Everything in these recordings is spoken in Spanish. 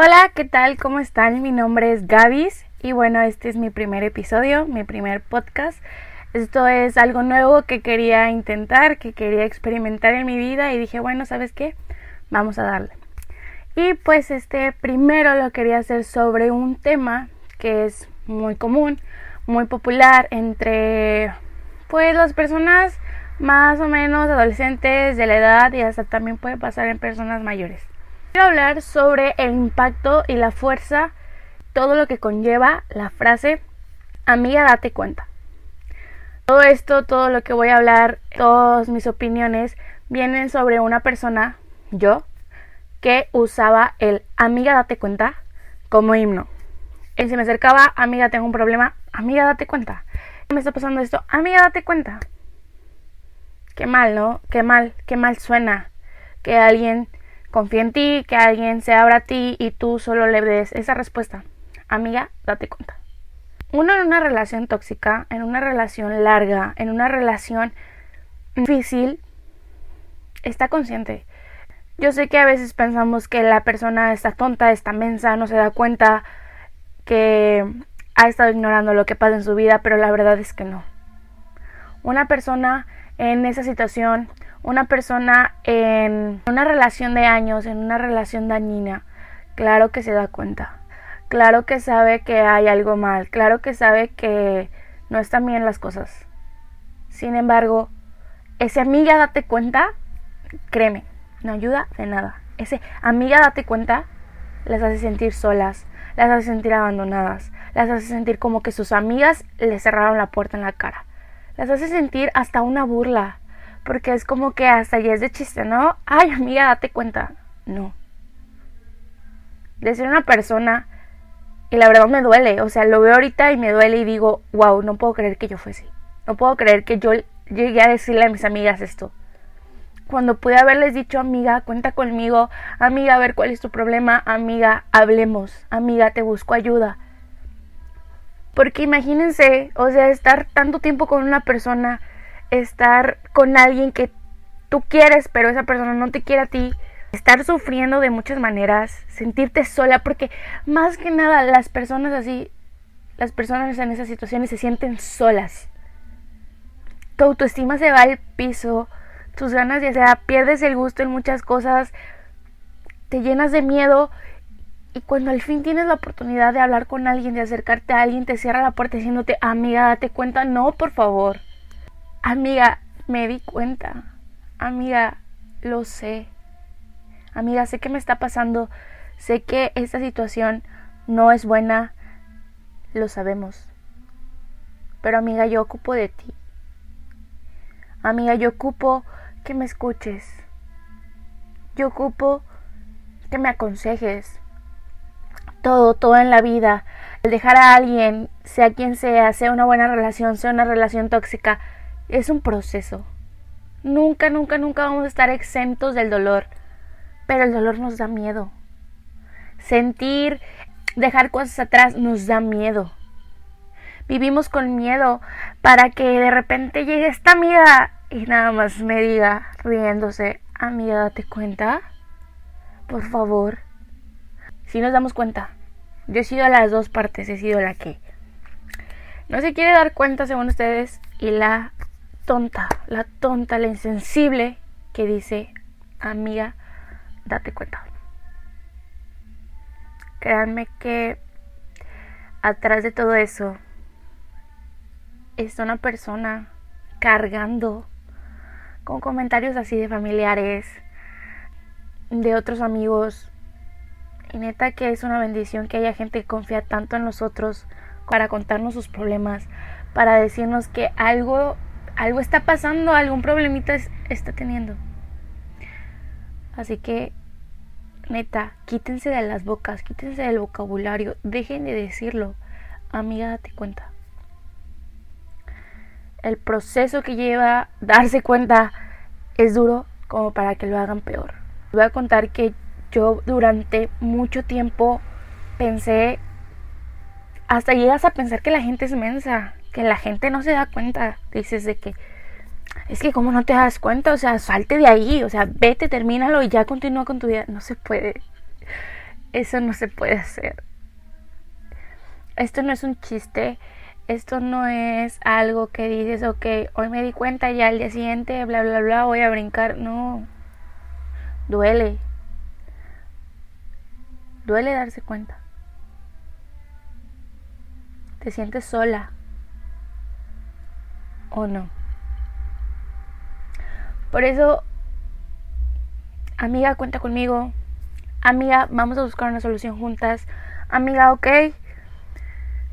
Hola, ¿qué tal? ¿Cómo están? Mi nombre es Gavis y bueno, este es mi primer episodio, mi primer podcast. Esto es algo nuevo que quería intentar, que quería experimentar en mi vida y dije, bueno, ¿sabes qué? Vamos a darle. Y pues este primero lo quería hacer sobre un tema que es muy común, muy popular entre pues las personas más o menos adolescentes de la edad y hasta también puede pasar en personas mayores. Quiero hablar sobre el impacto y la fuerza, todo lo que conlleva la frase amiga date cuenta. Todo esto, todo lo que voy a hablar, todas mis opiniones vienen sobre una persona, yo, que usaba el amiga date cuenta como himno. Y si me acercaba, amiga tengo un problema, amiga date cuenta. Me está pasando esto, amiga date cuenta. Qué mal, ¿no? Qué mal, qué mal suena que alguien confía en ti, que alguien se abra a ti y tú solo le des esa respuesta. Amiga, date cuenta. Uno en una relación tóxica, en una relación larga, en una relación difícil, está consciente. Yo sé que a veces pensamos que la persona está tonta, está mensa, no se da cuenta que ha estado ignorando lo que pasa en su vida, pero la verdad es que no. Una persona en esa situación una persona en una relación de años, en una relación dañina, claro que se da cuenta. Claro que sabe que hay algo mal, claro que sabe que no están bien las cosas. Sin embargo, ese amiga date cuenta, créeme, no ayuda de nada. Ese amiga date cuenta las hace sentir solas, las hace sentir abandonadas, las hace sentir como que sus amigas le cerraron la puerta en la cara. Las hace sentir hasta una burla, porque es como que hasta ya es de chiste, ¿no? Ay, amiga, date cuenta. No. Decir una persona, y la verdad me duele, o sea, lo veo ahorita y me duele y digo, wow, no puedo creer que yo fuese. No puedo creer que yo llegué a decirle a mis amigas esto. Cuando pude haberles dicho, amiga, cuenta conmigo, amiga, a ver cuál es tu problema, amiga, hablemos, amiga, te busco ayuda. Porque imagínense, o sea, estar tanto tiempo con una persona estar con alguien que tú quieres, pero esa persona no te quiere a ti, estar sufriendo de muchas maneras, sentirte sola, porque más que nada las personas así, las personas en esas situaciones se sienten solas. Tu autoestima se va al piso, tus ganas ya sea, pierdes el gusto en muchas cosas, te llenas de miedo y cuando al fin tienes la oportunidad de hablar con alguien, de acercarte a alguien, te cierra la puerta diciéndote, amiga, date cuenta, no, por favor. Amiga, me di cuenta. Amiga, lo sé. Amiga, sé que me está pasando. Sé que esta situación no es buena. Lo sabemos. Pero amiga, yo ocupo de ti. Amiga, yo ocupo que me escuches. Yo ocupo que me aconsejes. Todo, todo en la vida. El dejar a alguien, sea quien sea, sea una buena relación, sea una relación tóxica, es un proceso. Nunca, nunca, nunca vamos a estar exentos del dolor. Pero el dolor nos da miedo. Sentir, dejar cosas atrás nos da miedo. Vivimos con miedo para que de repente llegue esta amiga y nada más me diga, riéndose, amiga, date cuenta. Por favor. Si nos damos cuenta. Yo he sido las dos partes, he sido la que no se quiere dar cuenta según ustedes y la tonta, la tonta, la insensible que dice, amiga, date cuenta. Créanme que atrás de todo eso está una persona cargando con comentarios así de familiares, de otros amigos. Y neta que es una bendición que haya gente que confía tanto en nosotros para contarnos sus problemas, para decirnos que algo algo está pasando, algún problemita está teniendo. Así que, neta, quítense de las bocas, quítense del vocabulario, dejen de decirlo. Amiga, date cuenta. El proceso que lleva darse cuenta es duro como para que lo hagan peor. Voy a contar que yo durante mucho tiempo pensé, hasta llegas a pensar que la gente es mensa, que la gente no se da cuenta. Dices de que es que como no te das cuenta, o sea, salte de ahí, o sea, vete, termínalo y ya continúa con tu vida. No se puede. Eso no se puede hacer. Esto no es un chiste. Esto no es algo que dices, ok, hoy me di cuenta y al día siguiente, bla, bla, bla, voy a brincar. No. Duele. Duele darse cuenta. ¿Te sientes sola? ¿O no? Por eso, amiga, cuenta conmigo. Amiga, vamos a buscar una solución juntas. Amiga, ok.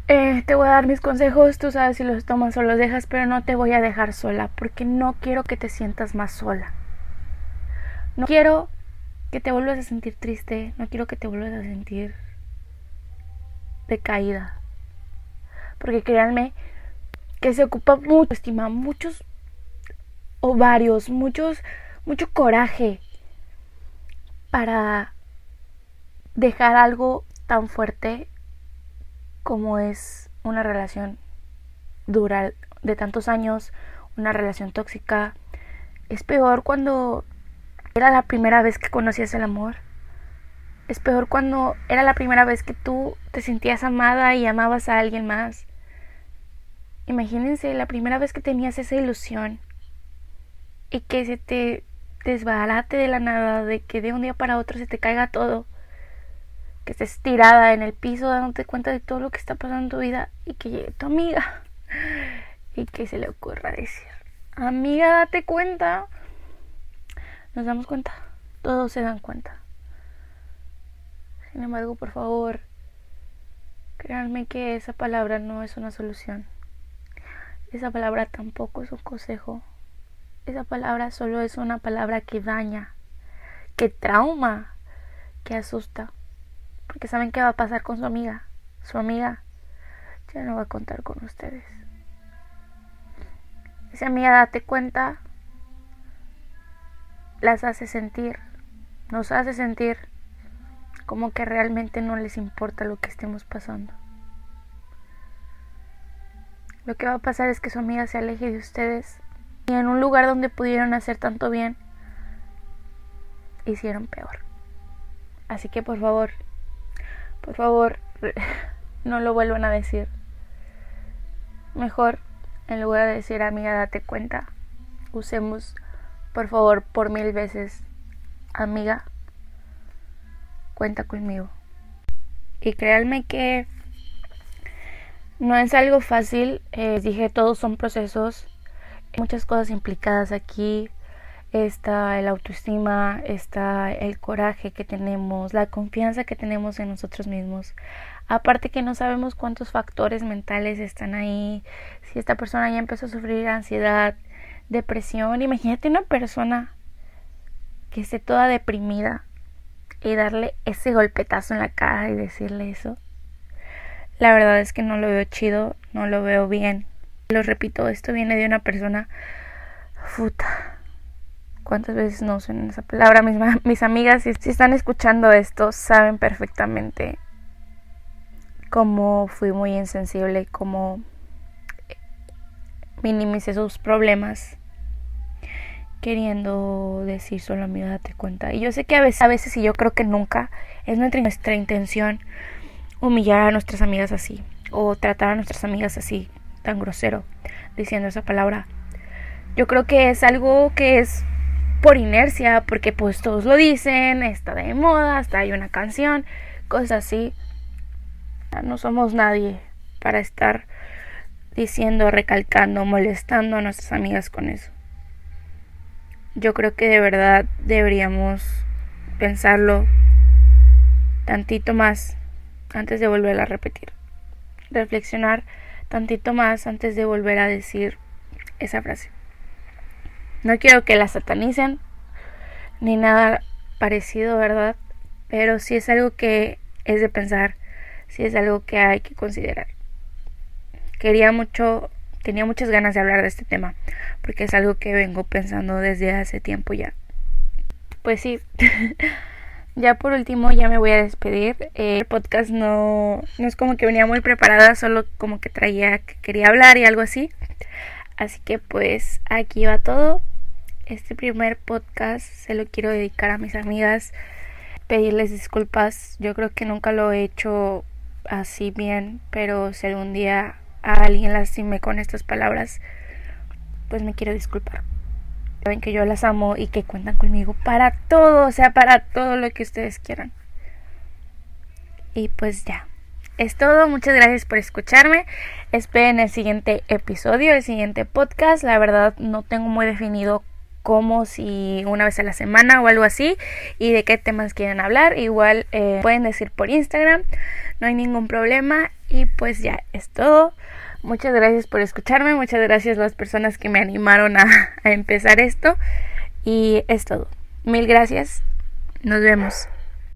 Eh, te voy a dar mis consejos, tú sabes si los tomas o los dejas, pero no te voy a dejar sola, porque no quiero que te sientas más sola. No quiero que te vuelvas a sentir triste, no quiero que te vuelvas a sentir decaída. Porque créanme que se ocupa mucho estima, muchos ovarios, muchos, mucho coraje para dejar algo tan fuerte como es una relación dura de tantos años, una relación tóxica. Es peor cuando era la primera vez que conocías el amor. Es peor cuando era la primera vez que tú te sentías amada y amabas a alguien más. Imagínense la primera vez que tenías esa ilusión y que se te desbarate de la nada, de que de un día para otro se te caiga todo, que estés tirada en el piso dándote cuenta de todo lo que está pasando en tu vida y que llegue tu amiga y que se le ocurra decir, amiga, date cuenta. Nos damos cuenta, todos se dan cuenta. Sin embargo, por favor, créanme que esa palabra no es una solución. Esa palabra tampoco es un consejo. Esa palabra solo es una palabra que daña, que trauma, que asusta. Porque saben qué va a pasar con su amiga. Su amiga ya no va a contar con ustedes. Esa amiga, date cuenta, las hace sentir, nos hace sentir como que realmente no les importa lo que estemos pasando. Lo que va a pasar es que su amiga se aleje de ustedes y en un lugar donde pudieron hacer tanto bien, hicieron peor. Así que por favor, por favor, no lo vuelvan a decir. Mejor, en lugar de decir amiga, date cuenta, usemos, por favor, por mil veces, amiga, cuenta conmigo. Y créanme que no es algo fácil, eh, dije, todos son procesos muchas cosas implicadas aquí. Está el autoestima, está el coraje que tenemos, la confianza que tenemos en nosotros mismos. Aparte que no sabemos cuántos factores mentales están ahí. Si esta persona ya empezó a sufrir ansiedad, depresión, imagínate una persona que esté toda deprimida y darle ese golpetazo en la cara y decirle eso. La verdad es que no lo veo chido, no lo veo bien. Lo repito, esto viene de una persona futa. ¿Cuántas veces no usan esa palabra? Mis, mis amigas, si, están escuchando esto, saben perfectamente cómo fui muy insensible, cómo minimicé sus problemas queriendo decir solo amiga date cuenta y yo sé que a veces, a veces y yo creo que nunca es nuestra, nuestra intención humillar a nuestras amigas así o tratar a nuestras amigas así tan grosero diciendo esa palabra. Yo creo que es algo que es por inercia, porque pues todos lo dicen, está de moda, hasta hay una canción, cosas así. No somos nadie para estar diciendo, recalcando, molestando a nuestras amigas con eso. Yo creo que de verdad deberíamos pensarlo tantito más antes de volver a repetir. Reflexionar tantito más antes de volver a decir esa frase. No quiero que la satanicen ni nada parecido, ¿verdad? Pero sí es algo que es de pensar, sí es algo que hay que considerar. Quería mucho, tenía muchas ganas de hablar de este tema, porque es algo que vengo pensando desde hace tiempo ya. Pues sí. Ya por último, ya me voy a despedir. Eh, el podcast no, no es como que venía muy preparada, solo como que traía que quería hablar y algo así. Así que pues aquí va todo. Este primer podcast se lo quiero dedicar a mis amigas pedirles disculpas. Yo creo que nunca lo he hecho así bien, pero si algún día a alguien lastimé con estas palabras, pues me quiero disculpar. Saben que yo las amo y que cuentan conmigo para todo, o sea, para todo lo que ustedes quieran. Y pues ya. Es todo, muchas gracias por escucharme. Esperen el siguiente episodio, el siguiente podcast. La verdad no tengo muy definido cómo, si una vez a la semana o algo así, y de qué temas quieren hablar. Igual eh, pueden decir por Instagram, no hay ningún problema. Y pues ya es todo. Muchas gracias por escucharme, muchas gracias a las personas que me animaron a, a empezar esto. Y es todo. Mil gracias. Nos vemos.